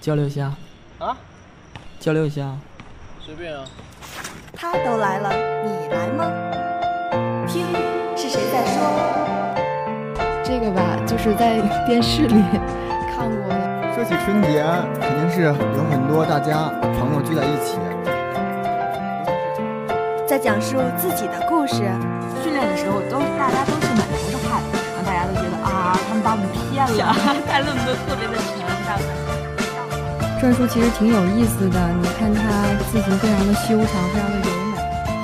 交流一下啊，交流一下，随便啊。他都来了，你来吗？听，是谁在说？这个吧，就是在电视里 看过的。说起春节，肯定是有很多大家朋友聚在一起，在讲述自己的故事。训练的时候都大家都把我们骗了，带了那么多特别的沉，大家。篆书其实挺有意思的，你看它字形非常的修长，非常的柔美，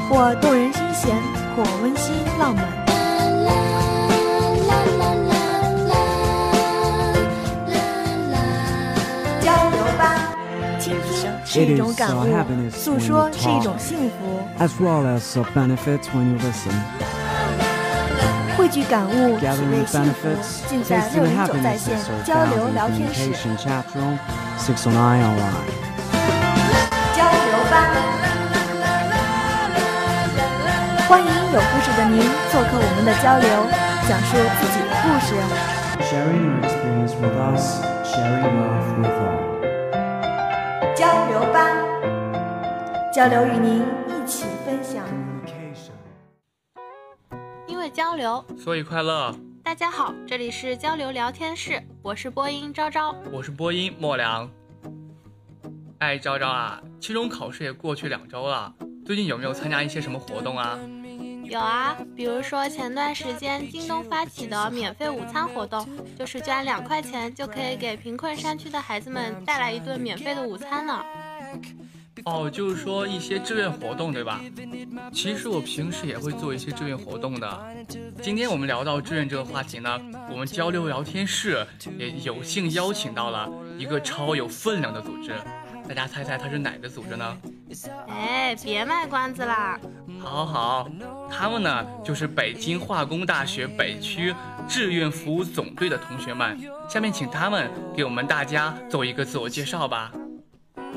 或动人心弦，或温馨浪漫。交流吧，倾听是一种感悟，诉说是一种幸福。汇聚感悟，体味幸福，尽在六零九在线交流聊天室。交流吧，欢迎有故事的您做客我们的交流，讲述自己的故事。交流吧，交流与您流，所以快乐。大家好，这里是交流聊天室，我是播音昭昭，我是播音莫良。哎，昭昭啊，期中考试也过去两周了，最近有没有参加一些什么活动啊？有啊，比如说前段时间京东发起的免费午餐活动，就是捐两块钱就可以给贫困山区的孩子们带来一顿免费的午餐呢。哦，就是说一些志愿活动，对吧？其实我平时也会做一些志愿活动的。今天我们聊到志愿这个话题呢，我们交流聊天室也有幸邀请到了一个超有分量的组织，大家猜猜它是哪个组织呢？哎，别卖关子啦！好好，他们呢就是北京化工大学北区志愿服务总队的同学们。下面请他们给我们大家做一个自我介绍吧。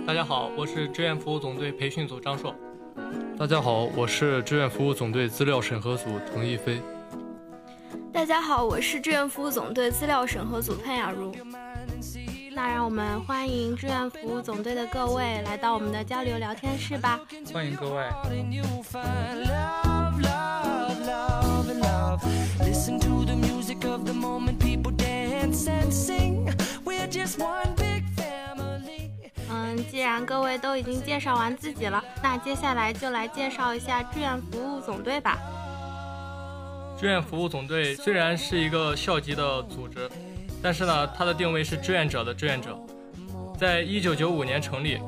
大家好，我是志愿服务总队培训组张硕。大家好，我是志愿服务总队资料审核组滕一飞。大家好，我是志愿服务总队资料审核组潘雅茹。那让我们欢迎志愿服务总队的各位来到我们的交流聊天室吧。欢迎各位。嗯，既然各位都已经介绍完自己了，那接下来就来介绍一下志愿服务总队吧。志愿服务总队虽然是一个校级的组织，但是呢，它的定位是志愿者的志愿者。在一九九五年成立，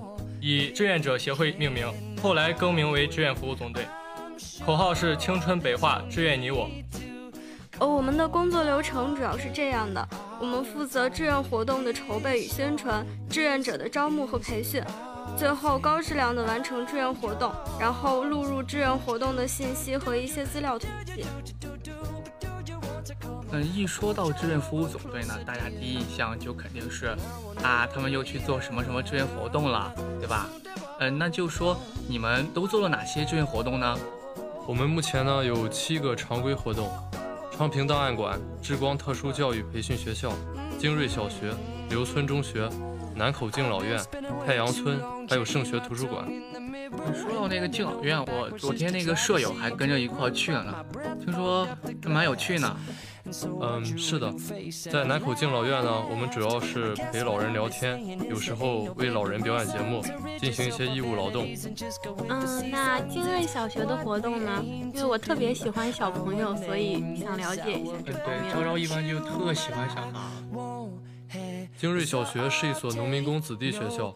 以志愿者协会命名，后来更名为志愿服务总队。口号是青春北化，志愿你我。呃，我们的工作流程主要是这样的：我们负责志愿活动的筹备与宣传，志愿者的招募和培训，最后高质量的完成志愿活动，然后录入志愿活动的信息和一些资料统计。嗯，一说到志愿服务总队呢，大家第一印象就肯定是，啊，他们又去做什么什么志愿活动了，对吧？嗯，那就说你们都做了哪些志愿活动呢？我们目前呢有七个常规活动。昌平档案馆、智光特殊教育培训学校、精锐小学、刘村中学、南口敬老院、太阳村，还有圣学图书馆。说到那个敬老院，我昨天那个舍友还跟着一块去了呢，听说还蛮有趣呢。嗯，是的，在南口敬老院呢，我们主要是陪老人聊天，有时候为老人表演节目，进行一些义务劳动。嗯，那金瑞小学的活动呢？因为我特别喜欢小朋友，所以想了解一下这方面。对，昭昭一般就特喜欢小孩。精锐小学是一所农民工子弟学校，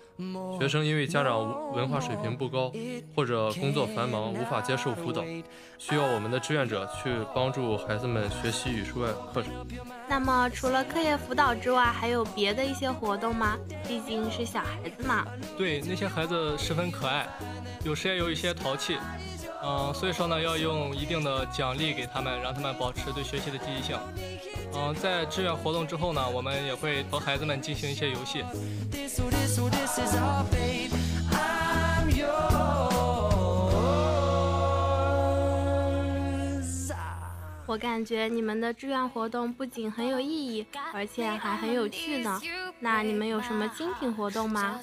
学生因为家长文化水平不高，或者工作繁忙无法接受辅导，需要我们的志愿者去帮助孩子们学习语数外课程。那么除了课业辅导之外，还有别的一些活动吗？毕竟是小孩子嘛。对，那些孩子十分可爱，有时也有一些淘气。嗯，所以说呢，要用一定的奖励给他们，让他们保持对学习的积极性。嗯，在志愿活动之后呢，我们也会和孩子们进行一些游戏。我感觉你们的志愿活动不仅很有意义，而且还很有趣呢。那你们有什么精品活动吗？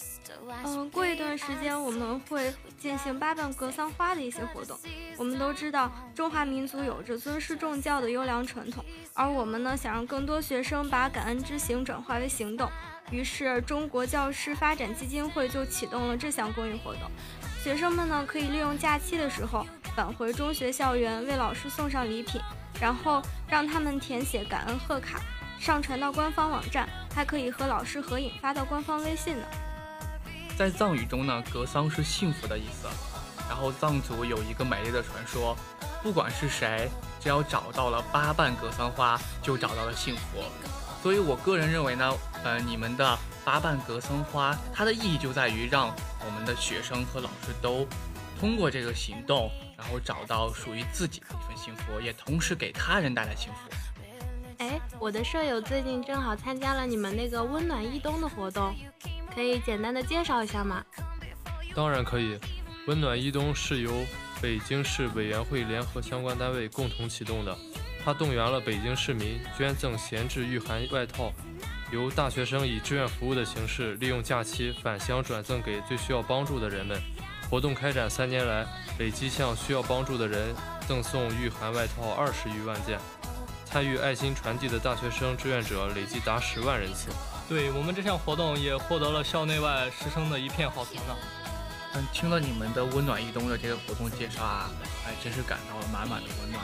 嗯，过一段时间我们会进行八瓣格桑花的一些活动。我们都知道中华民族有着尊师重教的优良传统，而我们呢想让更多学生把感恩之行转化为行动，于是中国教师发展基金会就启动了这项公益活动。学生们呢可以利用假期的时候返回中学校园，为老师送上礼品，然后让他们填写感恩贺卡，上传到官方网站，还可以和老师合影发到官方微信呢。在藏语中呢，格桑是幸福的意思。然后藏族有一个美丽的传说，不管是谁，只要找到了八瓣格桑花，就找到了幸福。所以我个人认为呢，呃，你们的八瓣格桑花，它的意义就在于让我们的学生和老师都通过这个行动，然后找到属于自己的一份幸福，也同时给他人带来幸福。哎，我的舍友最近正好参加了你们那个温暖一冬的活动，可以简单的介绍一下吗？当然可以。温暖一冬是由北京市委员会联合相关单位共同启动的，它动员了北京市民捐赠闲置御寒外套，由大学生以志愿服务的形式，利用假期返乡转赠给最需要帮助的人们。活动开展三年来，累计向需要帮助的人赠送御寒外套二十余万件，参与爱心传递的大学生志愿者累计达十万人次。对我们这项活动也获得了校内外师生的一片好评呢。嗯，听了你们的温暖一冬的这个活动介绍啊，哎，真是感到了满满的温暖。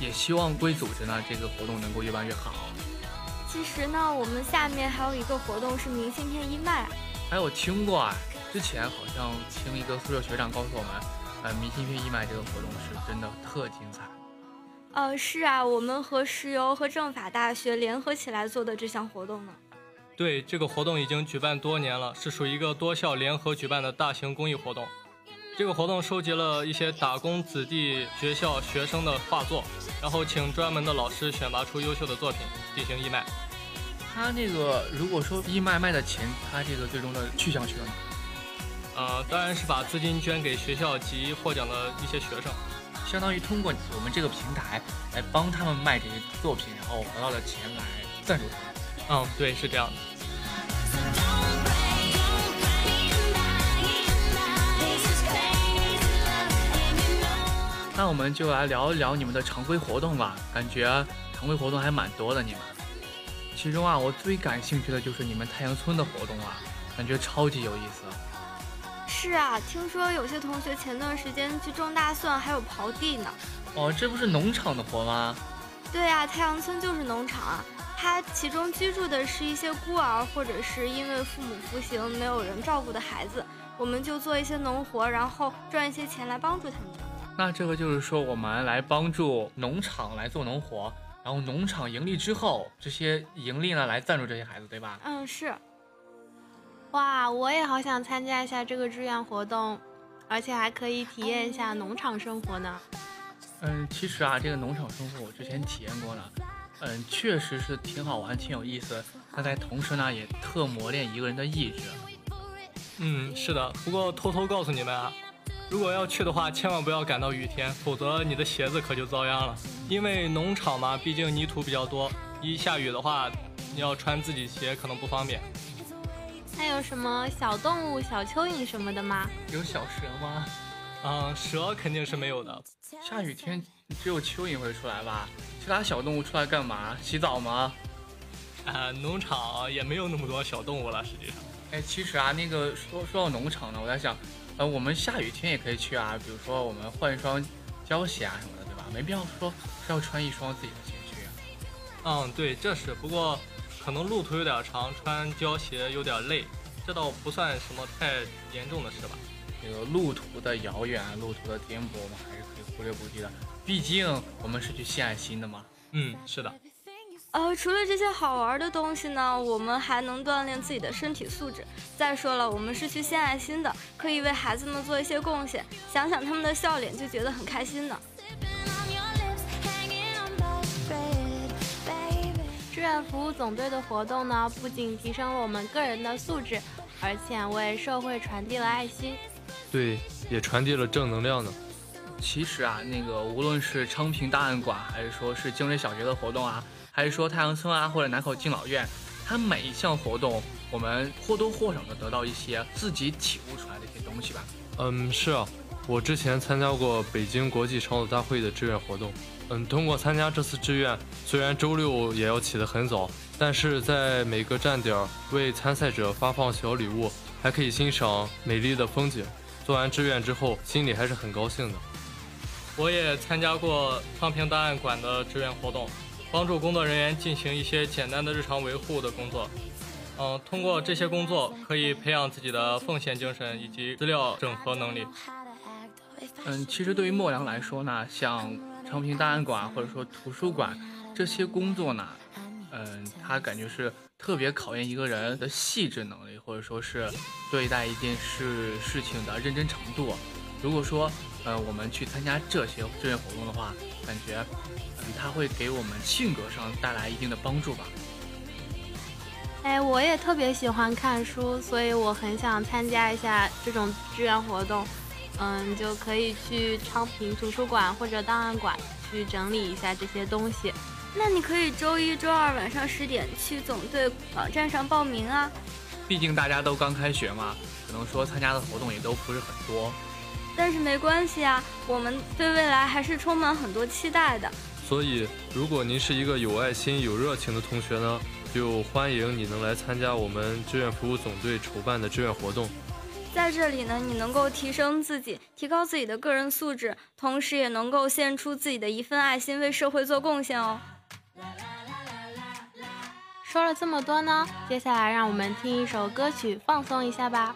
也希望归组织呢这个活动能够越办越好。其实呢，我们下面还有一个活动是明信片义卖。哎，我听过啊，之前好像听一个宿舍学长告诉我们，呃，明信片义卖这个活动是真的特精彩。呃，是啊，我们和石油和政法大学联合起来做的这项活动呢。对这个活动已经举办多年了，是属于一个多校联合举办的大型公益活动。这个活动收集了一些打工子弟学校学生的画作，然后请专门的老师选拔出优秀的作品进行义卖。他那个如果说义卖卖的钱，他这个最终的去向去了哪？呃，当然是把资金捐给学校及获奖的一些学生，相当于通过我们这个平台来帮他们卖这些作品，然后得到的钱来赞助他们。嗯，对，是这样的。那我们就来聊一聊你们的常规活动吧。感觉常规活动还蛮多的，你们。其中啊，我最感兴趣的就是你们太阳村的活动啊，感觉超级有意思。是啊，听说有些同学前段时间去种大蒜，还有刨地呢。哦，这不是农场的活吗？对啊，太阳村就是农场啊。它其中居住的是一些孤儿，或者是因为父母服刑没有人照顾的孩子，我们就做一些农活，然后赚一些钱来帮助他们。那这个就是说，我们来帮助农场来做农活，然后农场盈利之后，这些盈利呢来赞助这些孩子，对吧？嗯，是。哇，我也好想参加一下这个志愿活动，而且还可以体验一下农场生活呢。嗯，其实啊，这个农场生活我之前体验过了。嗯，确实是挺好玩，挺有意思。但在同时呢，也特磨练一个人的意志。嗯，是的。不过偷偷告诉你们啊，如果要去的话，千万不要赶到雨天，否则你的鞋子可就遭殃了。因为农场嘛，毕竟泥土比较多，一下雨的话，你要穿自己鞋可能不方便。还有什么小动物、小蚯蚓什么的吗？有小蛇吗？嗯，蛇肯定是没有的。下雨天只有蚯蚓会出来吧？其他小动物出来干嘛？洗澡吗？啊，农场也没有那么多小动物了，实际上。哎，其实啊，那个说说到农场呢，我在想，呃，我们下雨天也可以去啊。比如说，我们换一双胶鞋啊什么的，对吧？没必要说非要穿一双自己的鞋去。嗯，对，这是。不过可能路途有点长，穿胶鞋有点累，这倒不算什么太严重的事吧。这个路途的遥远，路途的颠簸，我们还是可以忽略不计的。毕竟我们是去献爱心的嘛。嗯，是的。呃，除了这些好玩的东西呢，我们还能锻炼自己的身体素质。再说了，我们是去献爱心的，可以为孩子们做一些贡献。想想他们的笑脸，就觉得很开心呢。志愿服务总队的活动呢，不仅提升了我们个人的素质，而且为社会传递了爱心。对，也传递了正能量呢。其实啊，那个无论是昌平档案馆，还是说是京瑞小学的活动啊，还是说太阳村啊，或者南口敬老院，它每一项活动，我们或多或少的得到一些自己体悟出来的一些东西吧。嗯，是啊，我之前参加过北京国际长组大会的志愿活动。嗯，通过参加这次志愿，虽然周六也要起得很早，但是在每个站点为参赛者发放小礼物，还可以欣赏美丽的风景。做完志愿之后，心里还是很高兴的。我也参加过昌平档案馆的志愿活动，帮助工作人员进行一些简单的日常维护的工作。嗯，通过这些工作，可以培养自己的奉献精神以及资料整合能力。嗯，其实对于莫良来说呢，像昌平档案馆或者说图书馆这些工作呢，嗯，他感觉是特别考验一个人的细致能力，或者说是对待一件事事情的认真程度。如果说，呃，我们去参加这些志愿活动的话，感觉，嗯，它会给我们性格上带来一定的帮助吧。哎，我也特别喜欢看书，所以我很想参加一下这种志愿活动。嗯，就可以去昌平图书馆或者档案馆去整理一下这些东西。那你可以周一、周二晚上十点去总队网站上报名啊。毕竟大家都刚开学嘛，可能说参加的活动也都不是很多。但是没关系啊，我们对未来还是充满很多期待的。所以，如果您是一个有爱心、有热情的同学呢，就欢迎你能来参加我们志愿服务总队筹办的志愿活动。在这里呢，你能够提升自己，提高自己的个人素质，同时也能够献出自己的一份爱心，为社会做贡献哦。说了这么多呢，接下来让我们听一首歌曲放松一下吧。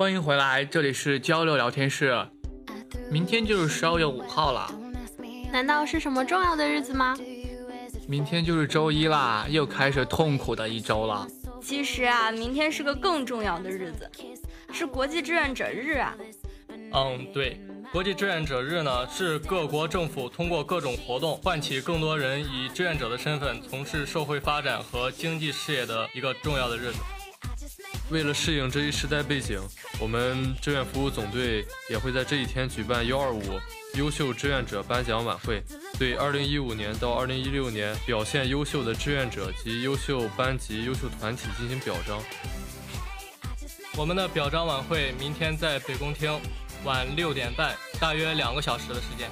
欢迎回来，这里是交流聊天室。明天就是十二月五号了，难道是什么重要的日子吗？明天就是周一啦，又开始痛苦的一周了。其实啊，明天是个更重要的日子，是国际志愿者日啊。嗯，对，国际志愿者日呢，是各国政府通过各种活动，唤起更多人以志愿者的身份从事社会发展和经济事业的一个重要的日子。为了适应这一时代背景，我们志愿服务总队也会在这一天举办“幺二五”优秀志愿者颁奖晚会，对2015年到2016年表现优秀的志愿者及优秀班级、优秀团体进行表彰。我们的表彰晚会明天在北宫厅，晚六点半，大约两个小时的时间。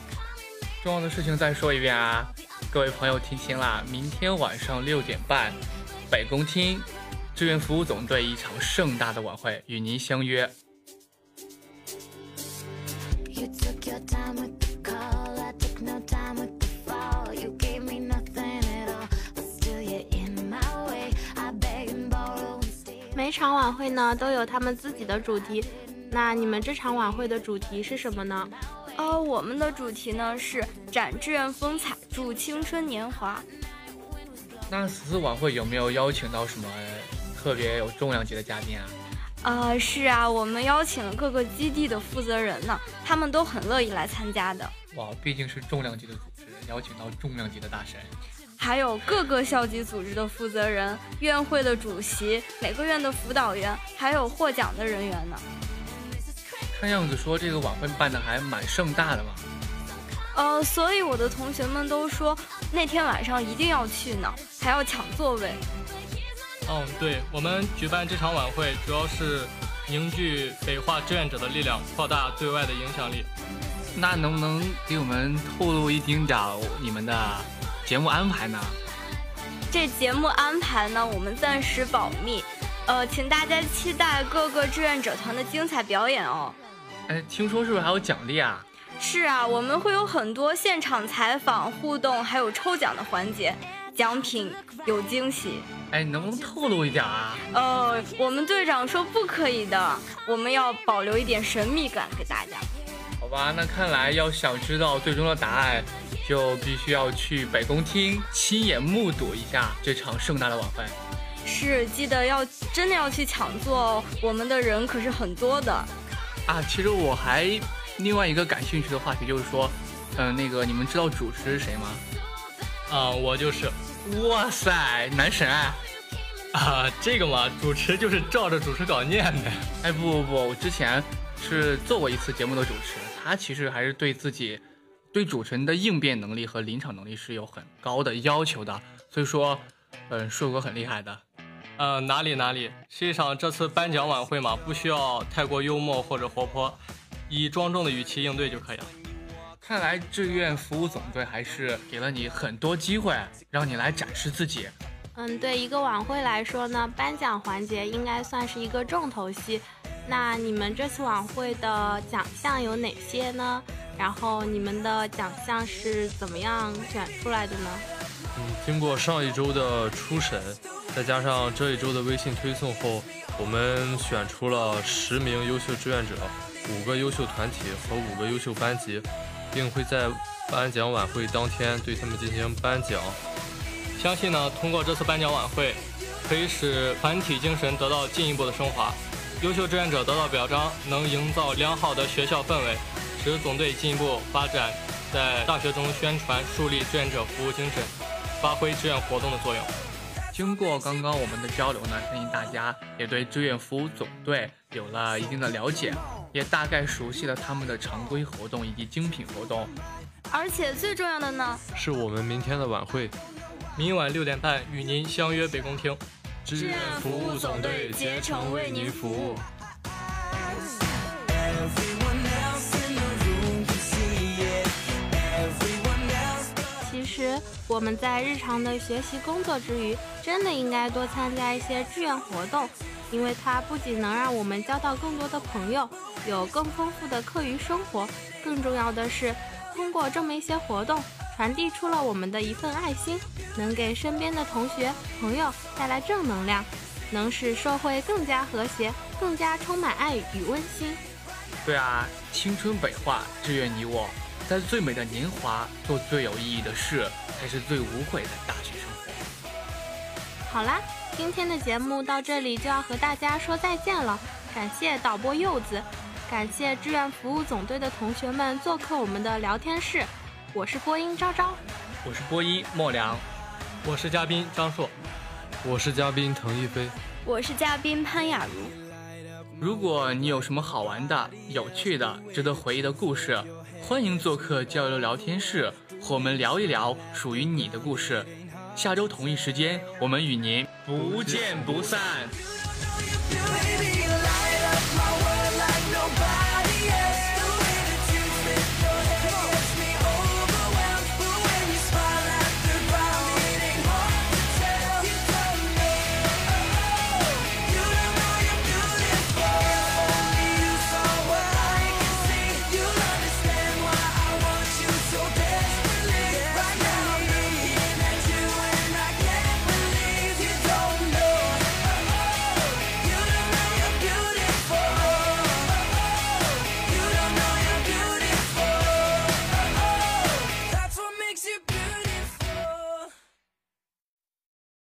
重要的事情再说一遍啊，各位朋友听清啦，明天晚上六点半，北宫厅。志愿服务总队一场盛大的晚会与您相约。每场晚会呢都有他们自己的主题，那你们这场晚会的主题是什么呢？呃，我们的主题呢是展志愿风采，祝青春年华。那此次晚会有没有邀请到什么？特别有重量级的嘉宾啊！呃，是啊，我们邀请了各个基地的负责人呢，他们都很乐意来参加的。哇，毕竟是重量级的组织，邀请到重量级的大神，还有各个校级组织的负责人、院会的主席、每个院的辅导员，还有获奖的人员呢。看样子说这个晚会办的还蛮盛大的嘛。呃，所以我的同学们都说那天晚上一定要去呢，还要抢座位。嗯，对我们举办这场晚会，主要是凝聚北化志愿者的力量，扩大对外的影响力。那能不能给我们透露一丁点你们的节目安排呢？这节目安排呢，我们暂时保密。呃，请大家期待各个志愿者团的精彩表演哦。哎，听说是不是还有奖励啊？是啊，我们会有很多现场采访、互动，还有抽奖的环节。奖品有惊喜，哎，能不能透露一点啊？呃，我们队长说不可以的，我们要保留一点神秘感给大家。好吧，那看来要想知道最终的答案，就必须要去北宫厅亲眼目睹一下这场盛大的晚会。是，记得要真的要去抢座哦，我们的人可是很多的。啊，其实我还另外一个感兴趣的话题就是说，嗯，那个你们知道主持是谁吗？啊，我就是。哇塞，男神啊！啊，这个嘛，主持就是照着主持稿念的。哎，不不不，我之前是做过一次节目的主持，他其实还是对自己对主持人的应变能力和临场能力是有很高的要求的。所以说，嗯，硕哥很厉害的。呃，哪里哪里，实际上这次颁奖晚会嘛，不需要太过幽默或者活泼，以庄重的语气应对就可以了。看来志愿服务总队还是给了你很多机会，让你来展示自己。嗯，对一个晚会来说呢，颁奖环节应该算是一个重头戏。那你们这次晚会的奖项有哪些呢？然后你们的奖项是怎么样选出来的呢？嗯，经过上一周的初审，再加上这一周的微信推送后，我们选出了十名优秀志愿者，五个优秀团体和五个优秀班级。并会在颁奖晚会当天对他们进行颁奖。相信呢，通过这次颁奖晚会，可以使团体精神得到进一步的升华，优秀志愿者得到表彰，能营造良好的学校氛围，使总队进一步发展，在大学中宣传树立志愿者服务精神，发挥志愿活动的作用。经过刚刚我们的交流呢，相信大家也对志愿服务总队有了一定的了解。也大概熟悉了他们的常规活动以及精品活动，而且最重要的呢，是我们明天的晚会，明晚六点半与您相约北宫厅，志愿服务总队竭诚为您服务。其实我们在日常的学习工作之余，真的应该多参加一些志愿活动。因为它不仅能让我们交到更多的朋友，有更丰富的课余生活，更重要的是，通过这么一些活动，传递出了我们的一份爱心，能给身边的同学朋友带来正能量，能使社会更加和谐，更加充满爱与温馨。对啊，青春北化，志愿你我，在最美的年华做最有意义的事，才是最无悔的大学生活。好啦，今天的节目到这里就要和大家说再见了。感谢导播柚子，感谢志愿服务总队的同学们做客我们的聊天室。我是播音昭昭，我是播音莫良，我是嘉宾张硕，我是嘉宾滕一飞，我是嘉宾潘雅茹。如果你有什么好玩的、有趣的、值得回忆的故事，欢迎做客交流聊天室，和我们聊一聊属于你的故事。下周同一时间，我们与您不见不散。